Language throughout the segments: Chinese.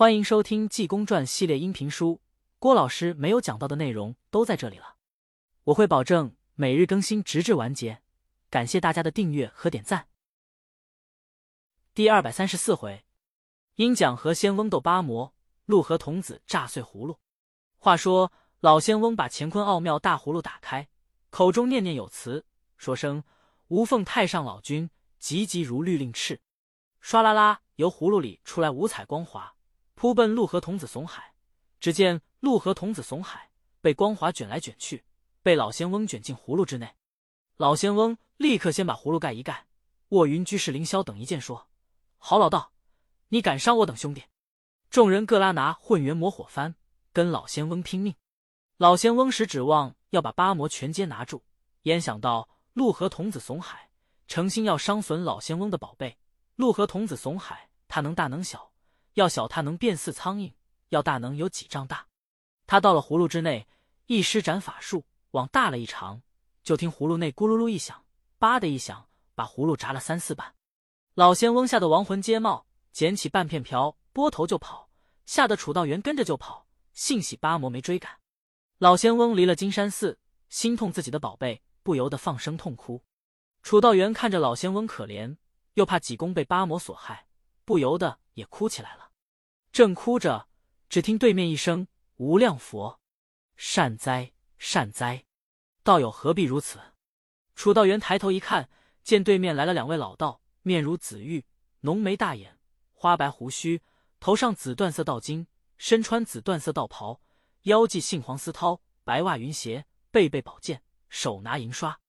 欢迎收听《济公传》系列音频书，郭老师没有讲到的内容都在这里了。我会保证每日更新，直至完结。感谢大家的订阅和点赞。第二百三十四回，鹰讲和仙翁斗八魔，陆河童子炸碎葫芦。话说老仙翁把乾坤奥妙大葫芦打开，口中念念有词，说声“无奉太上老君，急急如律令敕”，唰啦啦，由葫芦里出来五彩光华。扑奔陆河童子怂海，只见陆河童子怂海被光华卷来卷去，被老仙翁卷进葫芦之内。老仙翁立刻先把葫芦盖一盖，卧云居士凌霄等一见说：“好老道，你敢伤我等兄弟！”众人各拉拿混元魔火幡，跟老仙翁拼命。老仙翁时指望要把八魔全皆拿住，焉想到陆河童子怂海诚心要伤损老仙翁的宝贝。陆河童子怂海，他能大能小。要小，他能变似苍蝇；要大，能有几丈大。他到了葫芦之内，一施展法术，往大了一长，就听葫芦内咕噜噜一响，叭的一响，把葫芦砸了三四瓣。老仙翁吓得亡魂皆冒，捡起半片瓢，拨头就跑，吓得楚道元跟着就跑。幸喜八魔没追赶。老仙翁离了金山寺，心痛自己的宝贝，不由得放声痛哭。楚道元看着老仙翁可怜，又怕济公被八魔所害，不由得也哭起来了。正哭着，只听对面一声“无量佛，善哉善哉”，道友何必如此？楚道元抬头一看，见对面来了两位老道，面如紫玉，浓眉大眼，花白胡须，头上紫缎色道巾，身穿紫缎色道袍，腰系杏黄丝绦，白袜云鞋，背背宝剑，手拿银刷。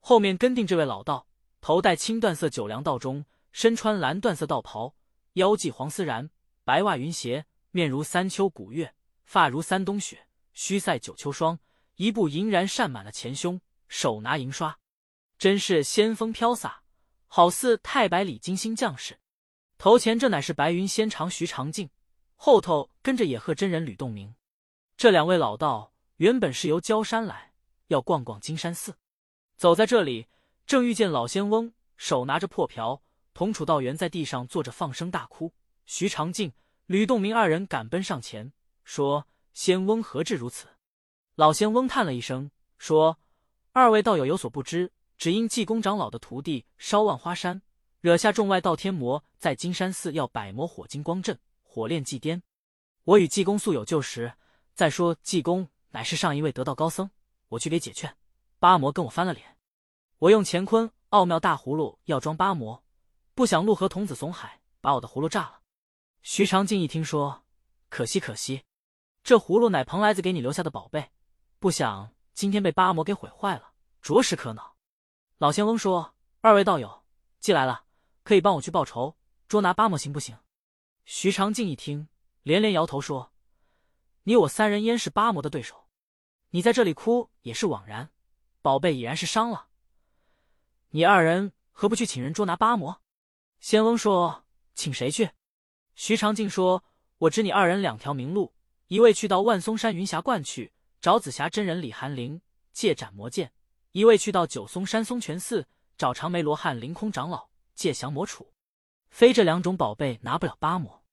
后面跟定这位老道，头戴青缎色九梁道中，身穿蓝缎色道袍，腰系黄丝髯。白袜云鞋，面如三秋古月，发如三冬雪，须赛九秋霜。一步银然扇满了前胸，手拿银刷，真是仙风飘洒，好似太白里金星将士。头前这乃是白云仙长徐长静，后头跟着野鹤真人吕洞明。这两位老道原本是由焦山来，要逛逛金山寺，走在这里，正遇见老仙翁手拿着破瓢，同楚道元在地上坐着放声大哭。徐长静、吕洞明二人赶奔上前，说：“仙翁何至如此？”老仙翁叹了一声，说：“二位道友有所不知，只因济公长老的徒弟烧万花山，惹下众外道天魔，在金山寺要百魔火金光阵，火炼祭颠。我与济公素有旧识，再说济公乃是上一位得道高僧，我去给解劝。八魔跟我翻了脸，我用乾坤奥妙大葫芦要装八魔，不想陆河童子怂海把我的葫芦炸了。”徐长静一听说，可惜可惜，这葫芦乃蓬莱子给你留下的宝贝，不想今天被八魔给毁坏了，着实可恼。老仙翁说：“二位道友既来了，可以帮我去报仇，捉拿八魔，行不行？”徐长静一听，连连摇头说：“你我三人焉是八魔的对手？你在这里哭也是枉然，宝贝已然是伤了。你二人何不去请人捉拿八魔？”仙翁说：“请谁去？”徐长静说：“我知你二人两条明路，一位去到万松山云霞观去找紫霞真人李寒灵借斩魔剑；一位去到九松山松泉寺找长眉罗汉凌空长老借降魔杵。非这两种宝贝拿不了八魔。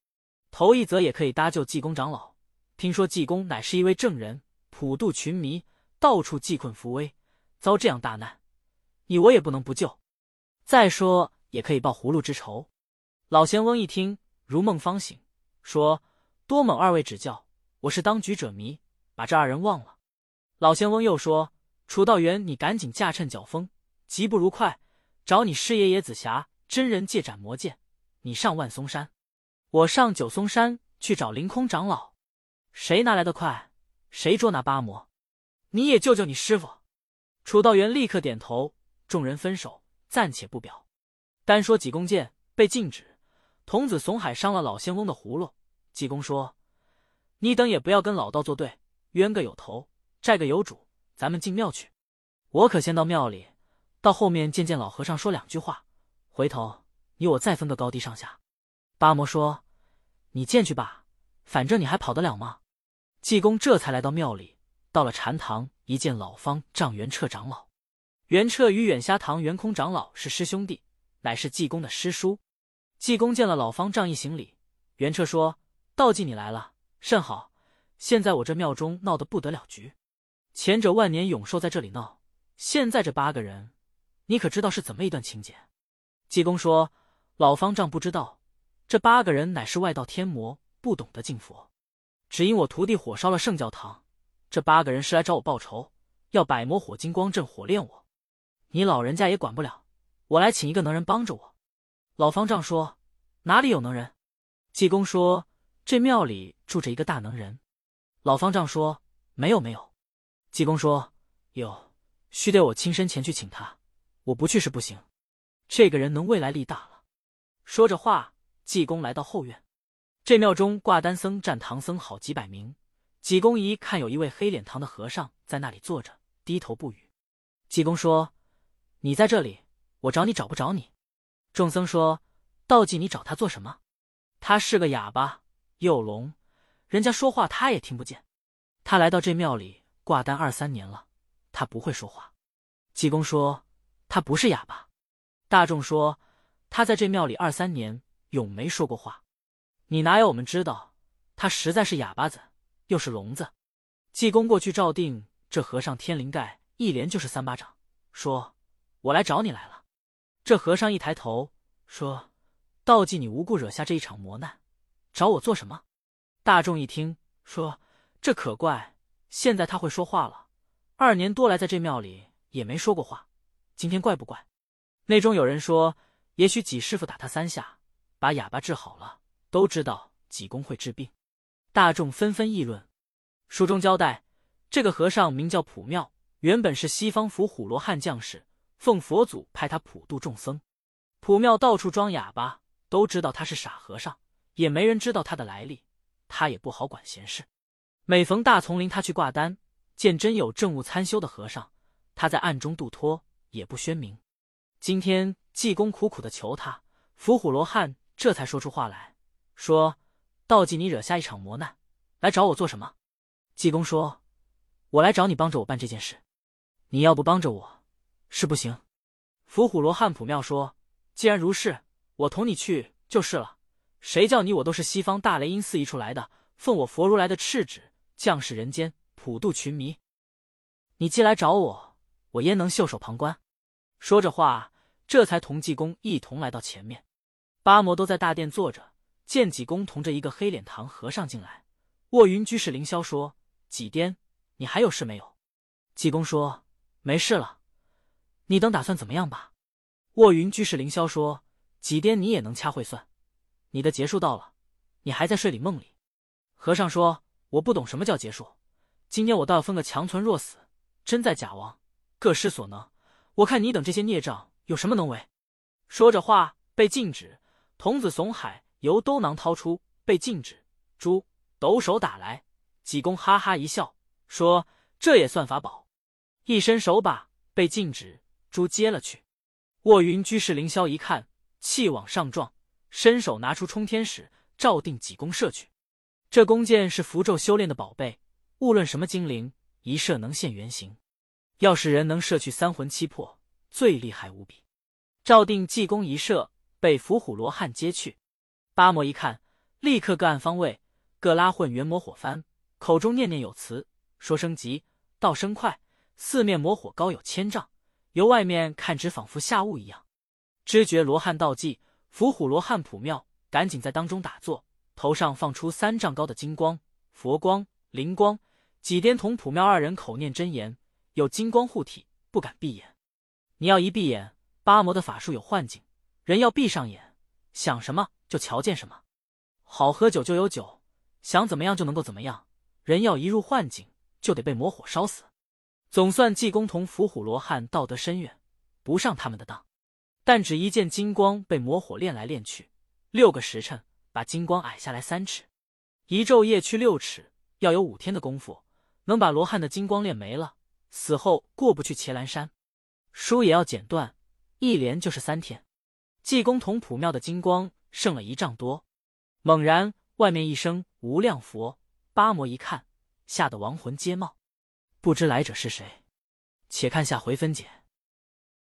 头一则也可以搭救济公长老。听说济公乃是一位正人，普度群迷，到处济困扶危，遭这样大难，你我也不能不救。再说也可以报葫芦之仇。”老仙翁一听。如梦方醒，说：“多蒙二位指教，我是当局者迷，把这二人忘了。”老仙翁又说：“楚道元，你赶紧驾趁脚风，急不如快，找你师爷爷紫霞真人借斩魔剑。你上万松山，我上九松山去找凌空长老，谁拿来的快，谁捉拿八魔。你也救救你师傅。”楚道元立刻点头，众人分手，暂且不表。单说济公剑被禁止。童子怂海伤了老仙翁的葫芦，济公说：“你等也不要跟老道作对，冤个有头，债个有主，咱们进庙去。我可先到庙里，到后面见见老和尚说两句话，回头你我再分个高低上下。”八魔说：“你进去吧，反正你还跑得了吗？”济公这才来到庙里，到了禅堂，一见老方丈元彻长老，元彻与远虾堂元空长老是师兄弟，乃是济公的师叔。济公见了老方丈，一行礼。元彻说：“道济你来了，甚好。现在我这庙中闹得不得了局，前者万年永寿在这里闹，现在这八个人，你可知道是怎么一段情节？”济公说：“老方丈不知道，这八个人乃是外道天魔，不懂得敬佛，只因我徒弟火烧了圣教堂，这八个人是来找我报仇，要百魔火金光阵火炼我。你老人家也管不了，我来请一个能人帮着我。”老方丈说：“哪里有能人？”济公说：“这庙里住着一个大能人。”老方丈说：“没有，没有。”济公说：“有，须得我亲身前去请他。我不去是不行。这个人能未来力大了。”说着话，济公来到后院。这庙中挂单僧占唐僧好几百名。济公一看，有一位黑脸堂的和尚在那里坐着，低头不语。济公说：“你在这里，我找你找不着你。”众僧说：“道济，你找他做什么？”他是个哑巴，又聋。人家说话他也听不见，他来到这庙里挂单二三年了，他不会说话。济公说他不是哑巴，大众说他在这庙里二三年永没说过话。你哪有我们知道？他实在是哑巴子，又是聋子。济公过去照定，这和尚天灵盖一连就是三巴掌，说：“我来找你来了。”这和尚一抬头说：“道济，你无故惹下这一场磨难，找我做什么？”大众一听，说：“这可怪！现在他会说话了。二年多来在这庙里也没说过话，今天怪不怪？”内中有人说：“也许几师傅打他三下，把哑巴治好了。”都知道济公会治病，大众纷纷议论。书中交代，这个和尚名叫普妙，原本是西方伏虎罗汉将士，奉佛祖派他普度众僧。普妙到处装哑巴，都知道他是傻和尚，也没人知道他的来历。他也不好管闲事，每逢大丛林，他去挂单，见真有政务参修的和尚，他在暗中度脱，也不宣明。今天济公苦苦的求他，伏虎罗汉这才说出话来说：“道济，你惹下一场磨难，来找我做什么？”济公说：“我来找你帮着我办这件事，你要不帮着我，是不行。”伏虎罗汉普妙说：“既然如是，我同你去就是了。”谁叫你我都是西方大雷音寺一处来的，奉我佛如来的敕旨，降世人间，普度群迷。你既来找我，我焉能袖手旁观？说着话，这才同济公一同来到前面。八魔都在大殿坐着，见济公同着一个黑脸堂和尚进来。卧云居士凌霄说：“济癫，你还有事没有？”济公说：“没事了。你等打算怎么样吧？”卧云居士凌霄说：“济癫，你也能掐会算。”你的结束到了，你还在睡里梦里。和尚说：“我不懂什么叫结束。今天我倒要分个强存弱死，真在假亡，各施所能。我看你等这些孽障有什么能为？”说着话，被禁止。童子怂海由兜囊掏出，被禁止猪抖手打来。济公哈哈一笑，说：“这也算法宝。”一伸手把被禁止猪接了去。卧云居士凌霄一看，气往上撞。伸手拿出冲天矢，照定济公射去。这弓箭是符咒修炼的宝贝，无论什么精灵，一射能现原形。要是人能射去三魂七魄，最厉害无比。照定济公一射，被伏虎罗汉接去。八魔一看，立刻各按方位，各拉混元魔火幡，口中念念有词，说声急，道声快，四面魔火高有千丈，由外面看只仿佛下雾一样。知觉罗汉道济。伏虎罗汉普妙赶紧在当中打坐，头上放出三丈高的金光、佛光、灵光。几颠同普妙二人口念真言，有金光护体，不敢闭眼。你要一闭眼，八魔的法术有幻境；人要闭上眼，想什么就瞧见什么。好喝酒就有酒，想怎么样就能够怎么样。人要一入幻境，就得被魔火烧死。总算济公同伏虎罗汉道德深远，不上他们的当。但只一见金光被魔火炼来炼去，六个时辰把金光矮下来三尺，一昼夜去六尺，要有五天的功夫，能把罗汉的金光炼没了，死后过不去伽蓝山。书也要剪断，一连就是三天。济公同普妙的金光剩了一丈多，猛然外面一声无量佛，八魔一看，吓得亡魂皆冒，不知来者是谁。且看下回分解。